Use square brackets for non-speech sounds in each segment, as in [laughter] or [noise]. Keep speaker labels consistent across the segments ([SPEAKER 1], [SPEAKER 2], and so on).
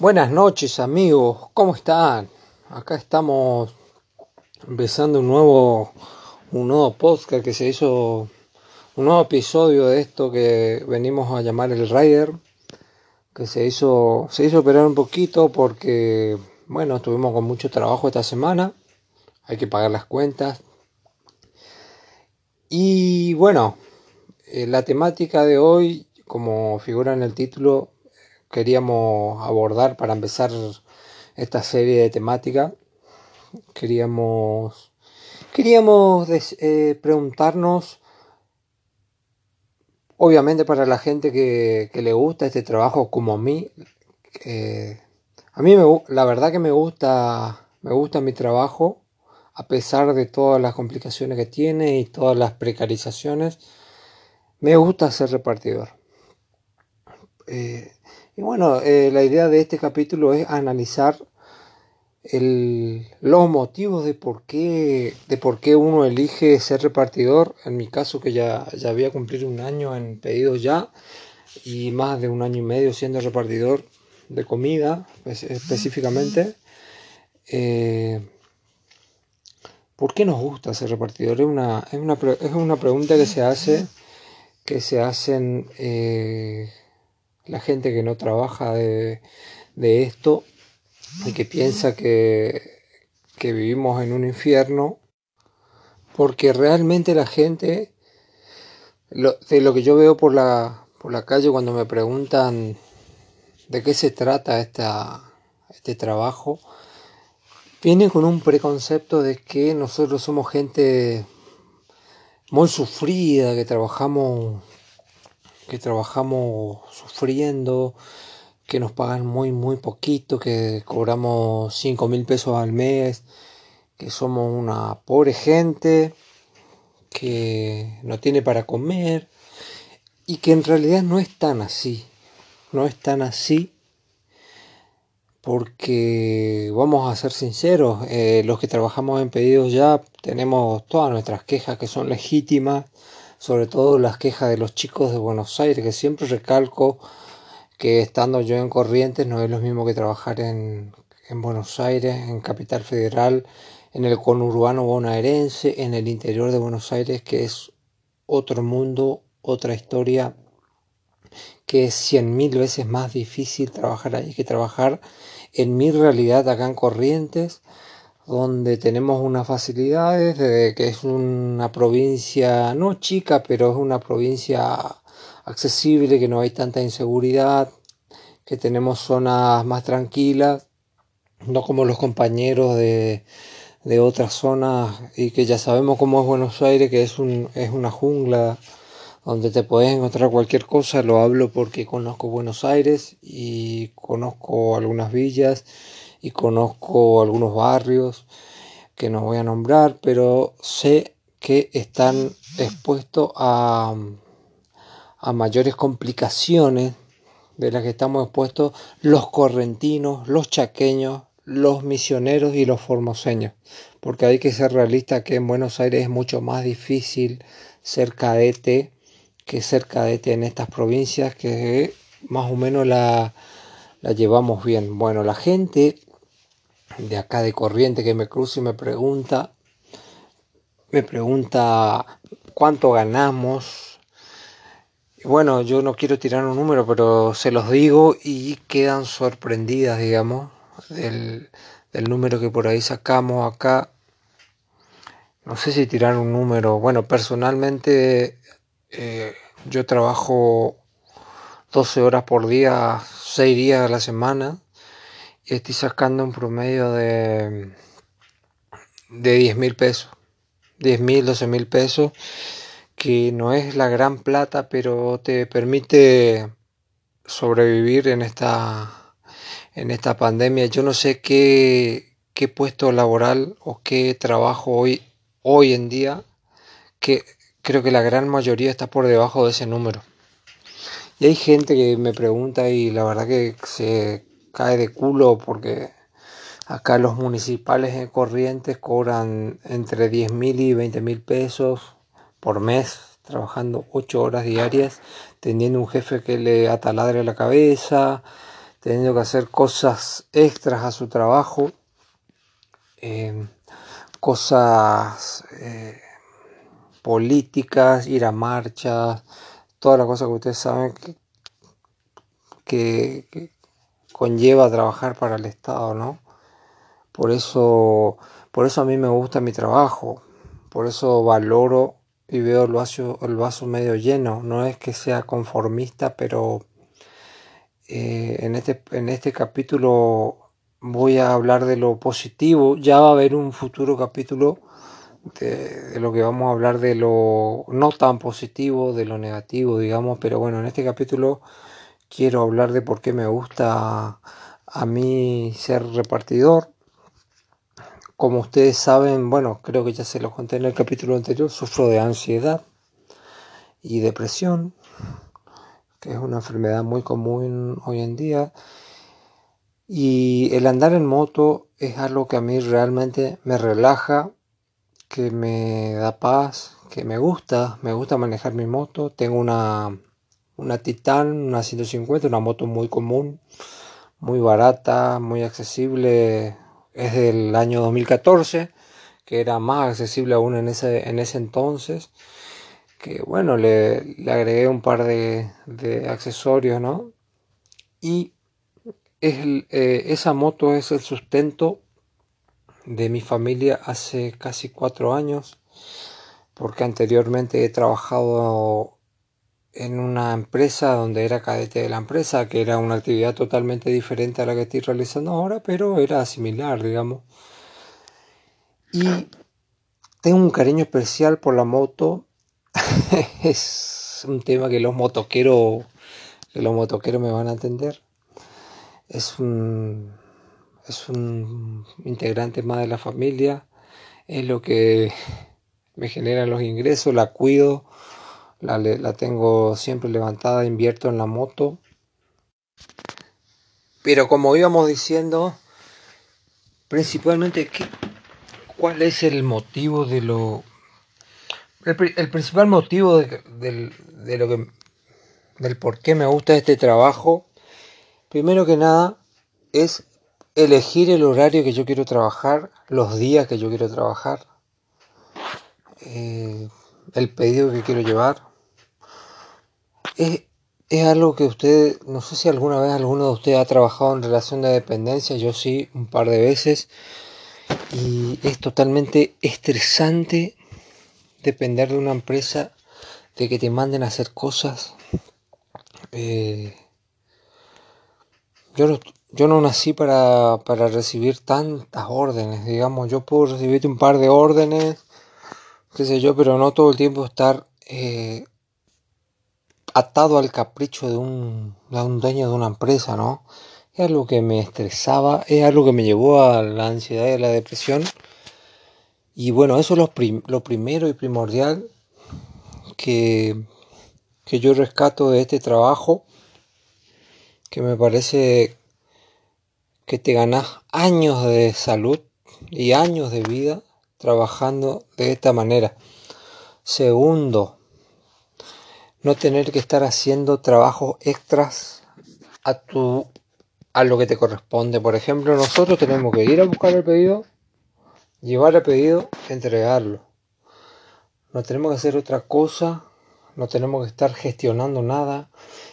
[SPEAKER 1] Buenas noches amigos, ¿cómo están? Acá estamos empezando un nuevo, un nuevo podcast que se hizo, un nuevo episodio de esto que venimos a llamar el Rider, que se hizo, se hizo operar un poquito porque, bueno, estuvimos con mucho trabajo esta semana, hay que pagar las cuentas. Y bueno, eh, la temática de hoy, como figura en el título, queríamos abordar para empezar esta serie de temática. Queríamos, queríamos eh, preguntarnos, obviamente para la gente que, le gusta este trabajo como a mí, a mí me, la verdad que me gusta, me gusta mi trabajo, a pesar de todas las complicaciones que tiene y todas las precarizaciones, me gusta ser repartidor. Eh, y bueno, eh, la idea de este capítulo es analizar los motivos de por, qué, de por qué uno elige ser repartidor. En mi caso, que ya, ya había cumplido un año en pedidos ya y más de un año y medio siendo repartidor de comida específicamente. Eh, ¿Por qué nos gusta ser repartidor? Es una, es una, es una pregunta que se hace, que se hacen eh, la gente que no trabaja de, esto y que piensa que, que vivimos en un infierno, porque realmente la gente, de lo que yo veo por la, por la calle cuando me preguntan de qué se trata esta, este trabajo, viene con un preconcepto de que nosotros somos gente muy sufrida, que trabajamos que trabajamos sufriendo, que nos pagan muy, muy poquito, que cobramos 5 mil pesos al mes, que somos una pobre gente, que no tiene para comer, y que en realidad no es tan así, no es tan así, porque vamos a ser sinceros, eh, los que trabajamos en pedidos ya tenemos todas nuestras quejas que son legítimas, sobre todo las quejas de los chicos de Buenos Aires, que siempre recalco que estando yo en Corrientes no es lo mismo que trabajar en, Buenos Aires, en Capital Federal, en el conurbano bonaerense, en el interior de Buenos Aires, que es otro mundo, otra historia, que es cien mil veces más difícil trabajar ahí que trabajar en mi realidad acá en Corrientes donde tenemos unas facilidades, de que es una provincia no chica, pero es una provincia accesible, que no hay tanta inseguridad, que tenemos zonas más tranquilas, no como los compañeros de, de otras zonas y que ya sabemos cómo es Buenos Aires, que es, un, es una jungla donde te puedes encontrar cualquier cosa, lo hablo porque conozco Buenos Aires y conozco algunas villas y conozco algunos barrios que no voy a nombrar, pero sé que están expuestos a, a mayores complicaciones de las que estamos expuestos los correntinos, los chaqueños, los misioneros y los formoseños, porque hay que ser realista que en Buenos Aires es mucho más difícil ser cadete que ser cadete en estas provincias que más o menos la, la llevamos bien. Bueno, la gente de acá de corriente que me cruza y me pregunta, me pregunta cuánto ganamos. bueno, yo no quiero tirar un número, pero se los digo y quedan sorprendidas, digamos, del, número que por ahí sacamos acá. No sé si tirar un número. Bueno, personalmente eh, yo trabajo 12 horas por día, 6 días a la semana estoy sacando un promedio de, de 10 mil pesos. 10 mil, 12 mil pesos, que no es la gran plata, pero te permite sobrevivir en esta, en esta pandemia. Yo no sé qué, qué puesto laboral o qué trabajo hoy, hoy en día, que creo que la gran mayoría está por debajo de ese número. Y hay gente que me pregunta y la verdad que se cae de culo porque acá los municipales en Corrientes cobran entre 10 mil y 20 mil pesos por mes trabajando 8 horas diarias, teniendo un jefe que le ataladre la cabeza, teniendo que hacer cosas extras a su trabajo, em, cosas eh, políticas, ir a marchas, todas las cosas que ustedes saben que, que conlleva trabajar para el Estado, ¿no? Por eso, por eso a mí me gusta mi trabajo, por eso valoro y veo el vaso, el vaso medio lleno. No es que sea conformista, pero eh, en, este, en este capítulo voy a hablar de lo positivo. Ya va a haber un futuro capítulo de, de, lo que vamos a hablar de lo no tan positivo, de lo negativo, digamos. Pero bueno, en este capítulo quiero hablar de por qué me gusta a mí ser repartidor como ustedes saben, bueno, creo que ya se los conté en el capítulo anterior, sufro de ansiedad y depresión, que es una enfermedad muy común hoy en día. Y el andar en moto es algo que a mí realmente me relaja, que me da paz, que me gusta, me gusta manejar mi moto. Tengo una, una Titan, una 150, una moto muy común, muy barata, muy accesible es del año 2014, que era más accesible aún en ese, en ese entonces. Que bueno, le, le agregué un par de, accesorios, ¿no? Y eh, esa moto es el sustento de mi familia hace casi cuatro años, porque anteriormente he trabajado en una empresa donde era cadete de la empresa, que era una actividad totalmente diferente a la que estoy realizando ahora, pero era similar, digamos. Y tengo un cariño especial por la moto. [laughs] es un tema que los motoqueros, que los motoqueros me van a entender. Es un, es un integrante más de la familia. Es lo que me genera los ingresos, la cuido la, tengo siempre levantada, invierto en la moto. Pero como íbamos diciendo, principalmente, ¿cuál es el motivo de lo... El, principal motivo de, de, lo que... del por qué me gusta este trabajo, primero que nada, es elegir el horario que yo quiero trabajar, los días que yo quiero trabajar, eh, el pedido que quiero llevar es, es algo que usted, no sé si alguna vez alguno de ustedes ha trabajado en relación de dependencia, yo sí, un par de veces, y es totalmente estresante depender de una empresa, de que te manden a hacer cosas. Eh, yo, no, yo no nací para, para recibir tantas órdenes, digamos, yo puedo recibir un par de órdenes, qué sé yo, pero no todo el tiempo estar eh, atado al capricho de un, de un dueño de una empresa, ¿no? Es algo que me estresaba, es algo que me llevó a la ansiedad y a la depresión. Y bueno, eso es lo, lo primero y primordial que, que yo rescato de este trabajo, que me parece que te ganas años de salud y años de vida trabajando de esta manera. Segundo, no tener que estar haciendo trabajos extras a tu a lo que te corresponde. Por ejemplo, nosotros tenemos que ir a buscar el pedido, llevar el pedido, entregarlo. No tenemos que hacer otra cosa, no tenemos que estar gestionando nada.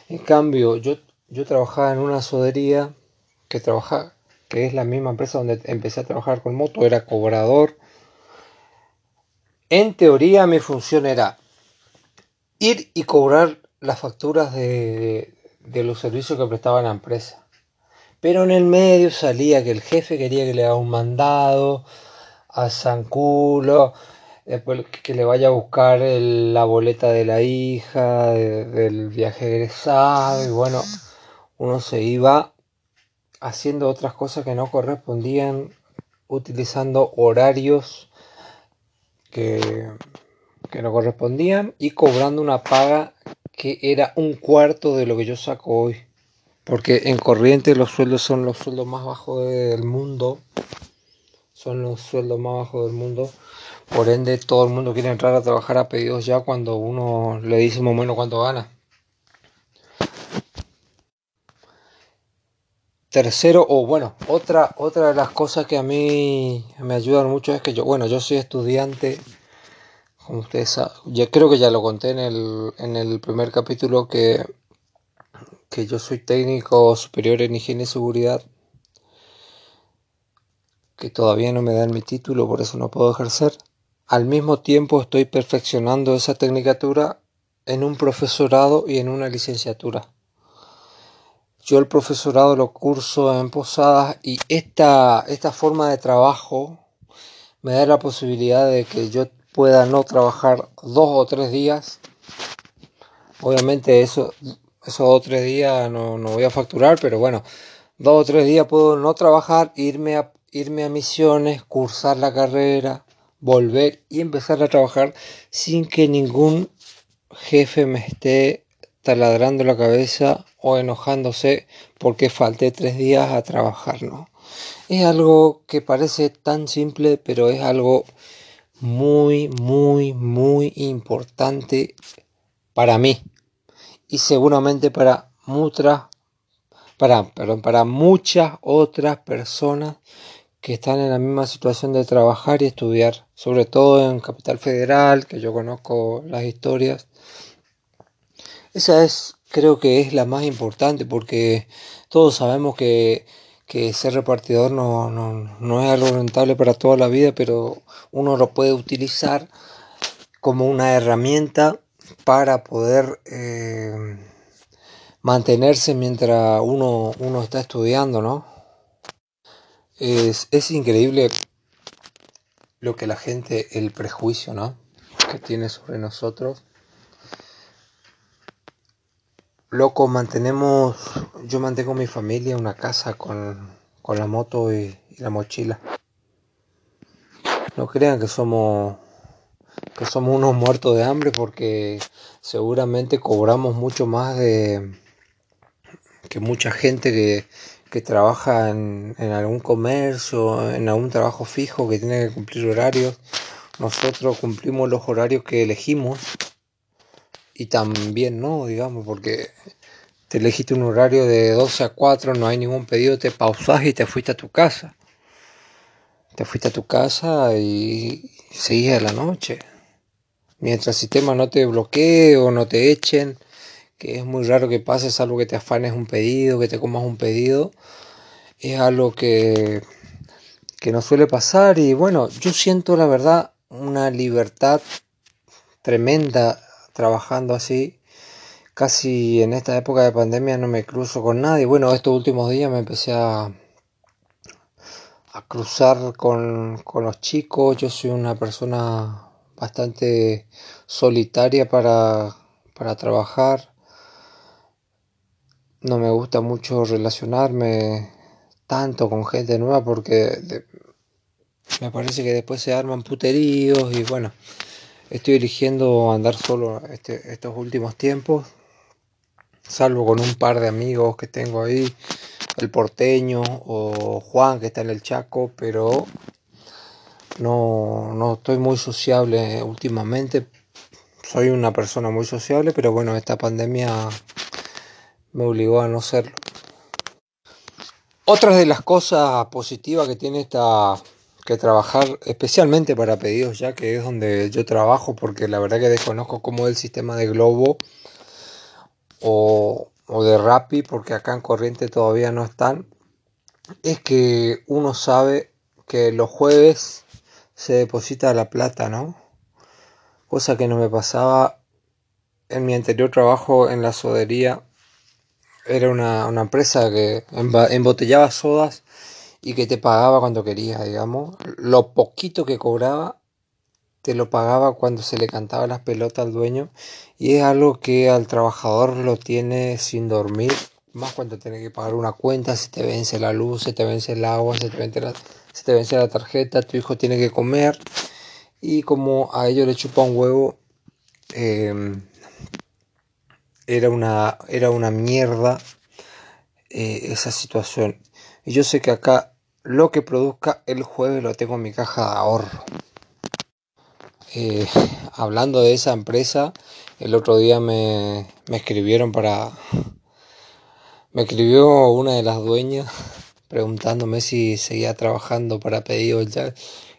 [SPEAKER 1] En cambio, yo, yo trabajaba en una sodería que trabaja, que es la misma empresa donde empecé a trabajar con moto, era cobrador. En teoría mi función era ir y cobrar las facturas de, los servicios que prestaba la empresa. Pero en el medio salía que el jefe quería que le haga un mandado a San Culo, que le vaya a buscar la boleta de la hija, del viaje egresado, y bueno, uno se iba haciendo otras cosas que no correspondían, utilizando horarios que que no correspondían y cobrando una paga que era un cuarto de lo que yo saco hoy. Porque en corriente los sueldos son los sueldos más bajos del mundo. Son los sueldos más bajos del mundo. Por ende, todo el mundo quiere entrar a trabajar a pedidos ya cuando uno le dice más o menos cuánto gana. tercero, o bueno, otra, otra de las cosas que a mí me ayudan mucho es que yo, bueno, yo soy estudiante, ustedes yo creo que ya lo conté en el, en el primer capítulo que, que yo soy técnico superior en higiene y seguridad, que todavía no me dan mi título, por eso no puedo ejercer. Al mismo tiempo estoy perfeccionando esa tecnicatura en un profesorado y en una licenciatura. Yo el profesorado lo curso en Posadas y esta, esta forma de trabajo me da la posibilidad de que yo pueda no trabajar dos o tres días. Obviamente eso, esos dos o tres días no, no voy a facturar, pero bueno, dos o tres días puedo no trabajar, irme a, irme a misiones, cursar la carrera, volver y empezar a trabajar sin que ningún jefe me esté taladrando la cabeza o enojándose porque falté tres días a trabajar, ¿no? Es algo que parece tan simple, pero es algo muy, muy, muy importante para mí y seguramente para muchas, para, perdón, para muchas otras personas que están en la misma situación de trabajar y estudiar, sobre todo en Capital Federal, que yo conozco las historias. Esa es, creo que es la más importante porque todos sabemos que, que ser repartidor no, no, no es algo rentable para toda la vida, pero uno lo puede utilizar como una herramienta para poder eh, mantenerse mientras uno, uno está estudiando, ¿no? Es, es increíble lo que la gente, el prejuicio, ¿no? Que tiene sobre nosotros. Loco, mantenemos, yo mantengo mi familia, una casa con, con la moto y, la mochila. No crean que somos que somos unos muertos de hambre porque seguramente cobramos mucho más de que mucha gente que, que trabaja en, algún comercio, en algún trabajo fijo que tiene que cumplir horarios. Nosotros cumplimos los horarios que elegimos y también no, digamos, porque te elegiste un horario de 12 a 4, no hay ningún pedido, te pausás y te fuiste a tu casa. Te fuiste a tu casa y seguís a la noche. Mientras el sistema no te bloquee o no te echen, que es muy raro que pase, salvo que te afanes un pedido, que te comas un pedido, es algo que, que no suele pasar y bueno, yo siento la verdad una libertad tremenda trabajando así. Casi en esta época de pandemia no me cruzo con nadie. Bueno, estos últimos días me empecé a, a cruzar con, con los chicos. Yo soy una persona bastante solitaria para, para trabajar no me gusta mucho relacionarme tanto con gente nueva porque me parece que después se arman puteríos y bueno, estoy eligiendo andar solo este, estos últimos tiempos, salvo con un par de amigos que tengo ahí, el porteño o Juan que está en el Chaco, pero no, no estoy muy sociable últimamente. Soy una persona muy sociable, pero bueno, esta pandemia me obligó a no serlo. Otra de las cosas positivas que tiene esta que trabajar especialmente para pedidos ya que es donde yo trabajo porque la verdad que desconozco cómo es el sistema de Globo o, o de Rappi porque acá en Corriente todavía no están. Es que uno sabe que los jueves se deposita la plata no cosa que no me pasaba en mi anterior trabajo en la sodería. Era una, una empresa que embotellaba sodas y que te pagaba cuando quería, digamos. Lo poquito que cobraba te lo pagaba cuando se le cantaba las pelotas al dueño y es algo que al trabajador lo tiene sin dormir, más cuando tiene que pagar una cuenta, se te vence la luz, se te vence el agua, se te vence la, te vence la tarjeta, tu hijo tiene que comer y como a ellos le chupa un huevo, eh, era una, era una mierda eh, esa situación. Y yo sé que acá lo que produzca el jueves lo tengo en mi caja de ahorro. Eh, [laughs] hablando de esa empresa, el otro día me, me escribieron para, Me escribió una de las dueñas [laughs] preguntándome si seguía trabajando para pedido ya.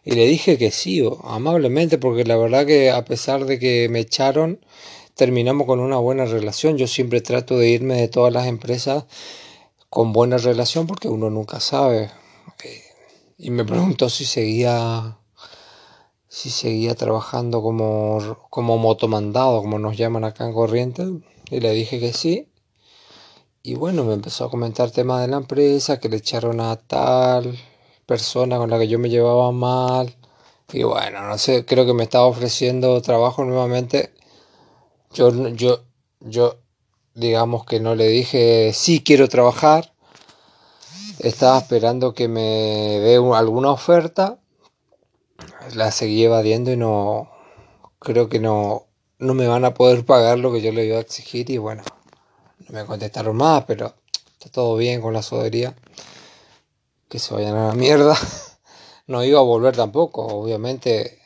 [SPEAKER 1] Y le dije que sí, amablemente, porque la verdad que a pesar de que me echaron, terminamos con una buena relación. Yo siempre trato de irme de todas las empresas con buena relación porque uno nunca sabe. Y me preguntó si seguía si seguía trabajando como, como motomandado, como nos llaman acá en Corrientes, y le dije que sí. Y bueno, me empezó a comentar temas de la empresa, que le echaron a tal persona con la que yo me llevaba mal. Y bueno, no sé, creo que me estaba ofreciendo trabajo nuevamente. Yo, yo, yo, digamos que no le dije sí quiero trabajar. Estaba esperando que me dé alguna oferta la seguí evadiendo y no creo que no, no me van a poder [laughs] pagar lo que yo le iba a exigir y bueno, no me contestaron más, pero está todo bien con la sodería. Que se vayan a la mierda. [laughs] No iba a volver tampoco, obviamente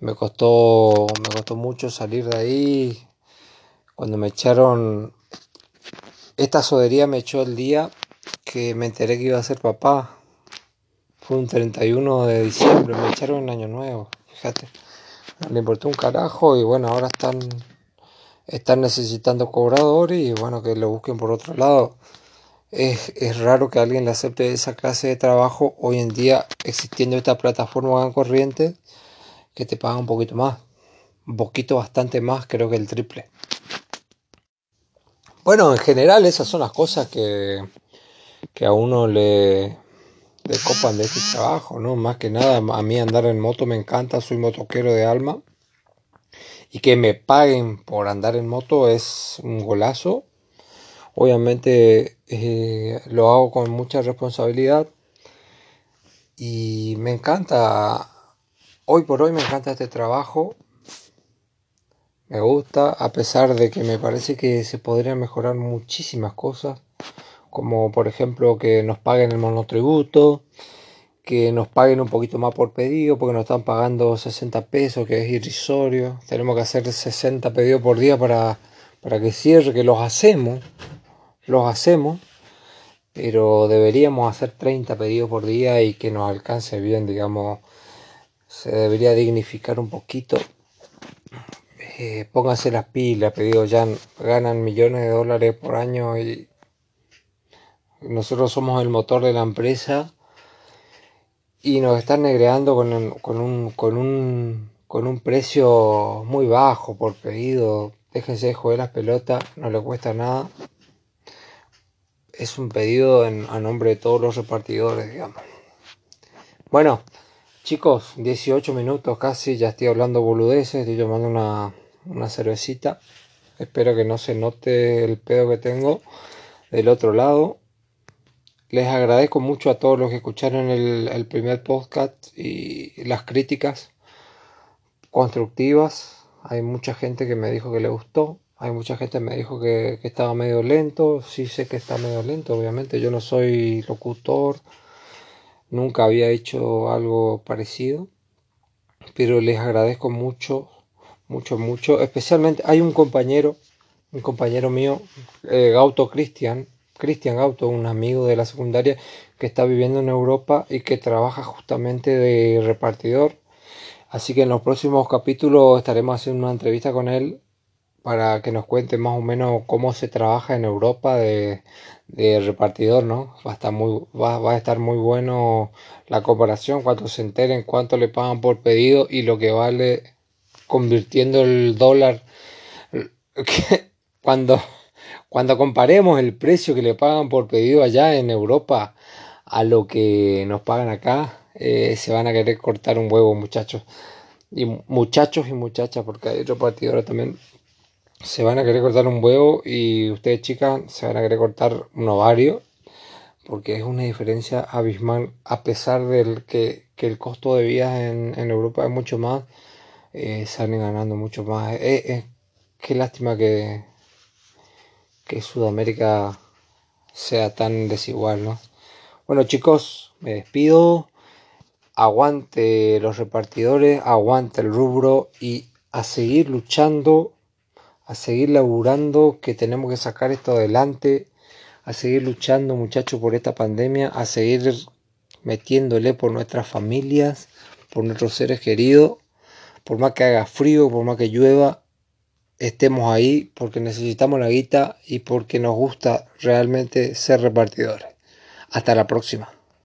[SPEAKER 1] me costó me costó mucho salir de ahí. Cuando me echaron esta sodería me echó el día que me enteré que iba a ser papá fue un 31 de diciembre, me echaron en Año Nuevo, fíjate. Le importó un carajo y bueno, ahora están, están necesitando cobradores y bueno, que lo busquen por otro lado. Es, es, raro que alguien le acepte esa clase de trabajo hoy en día existiendo esta plataforma en corriente que te paga un poquito más. Un poquito bastante más, creo que el triple. Bueno, en general esas son las cosas que, que a uno le, de copan de este trabajo, ¿no? Más que nada, a mí andar en moto me encanta, soy motoquero de alma. Y que me paguen por andar en moto es un golazo. Obviamente eh, lo hago con mucha responsabilidad. Y me encanta, hoy por hoy me encanta este trabajo. Me gusta, a pesar de que me parece que se podrían mejorar muchísimas cosas como por ejemplo que nos paguen el monotributo, que nos paguen un poquito más por pedido, porque nos están pagando 60 pesos, que es irrisorio. Tenemos que hacer 60 pedidos por día para, para que cierre, que los hacemos, los hacemos, pero deberíamos hacer 30 pedidos por día y que nos alcance bien, digamos, se debería dignificar un poquito. Eh, pónganse las pilas, pedidos ya ganan millones de dólares por año y nosotros somos el motor de la empresa y nos están negreando con, un, con, un, con un precio muy bajo por pedido. Déjense de joder las pelotas, no le cuesta nada. Es un pedido a nombre de todos los repartidores, digamos. Bueno, chicos, 18 minutos casi, ya estoy hablando boludeces, estoy tomando una, una cervecita. Espero que no se note el pedo que tengo del otro lado. Les agradezco mucho a todos los que escucharon el, primer podcast y las críticas constructivas. Hay mucha gente que me dijo que le gustó. Hay mucha gente que me dijo que, estaba medio lento. Sí sé que está medio lento, obviamente. Yo no soy locutor. Nunca había hecho algo parecido. Pero les agradezco mucho, mucho, mucho. Especialmente hay un compañero, un compañero mío, eh, Gauto Cristian, Cristian Auto, un amigo de la secundaria que está viviendo en Europa y que trabaja justamente de repartidor. Así que en los próximos capítulos estaremos haciendo una entrevista con él para que nos cuente más o menos cómo se trabaja en Europa de, repartidor, ¿no? Va a, estar muy, va, va, a estar muy bueno la comparación, cuando se enteren cuánto le pagan por pedido y lo que vale convirtiendo el dólar [laughs] cuando cuando comparemos el precio que le pagan por pedido allá en Europa a lo que nos pagan acá, eh, se van a querer cortar un huevo, muchachos. Y muchachos y muchachas, porque hay repartidores también. Se van a querer cortar un huevo y ustedes, chicas, se van a querer cortar un ovario. Porque es una diferencia abismal. A pesar del que, el costo de vida en, Europa es mucho más, eh, salen ganando mucho más. Eh, qué lástima que, que Sudamérica sea tan desigual, ¿no? Bueno chicos, me despido. Aguante los repartidores, aguante el rubro y a seguir luchando, a seguir laburando, que tenemos que sacar esto adelante. a seguir luchando muchachos por esta pandemia, a seguir metiéndole por nuestras familias, por nuestros seres queridos, por más que haga frío, por más que llueva, estemos ahí porque necesitamos la guita y porque nos gusta realmente ser repartidores. Hasta la próxima.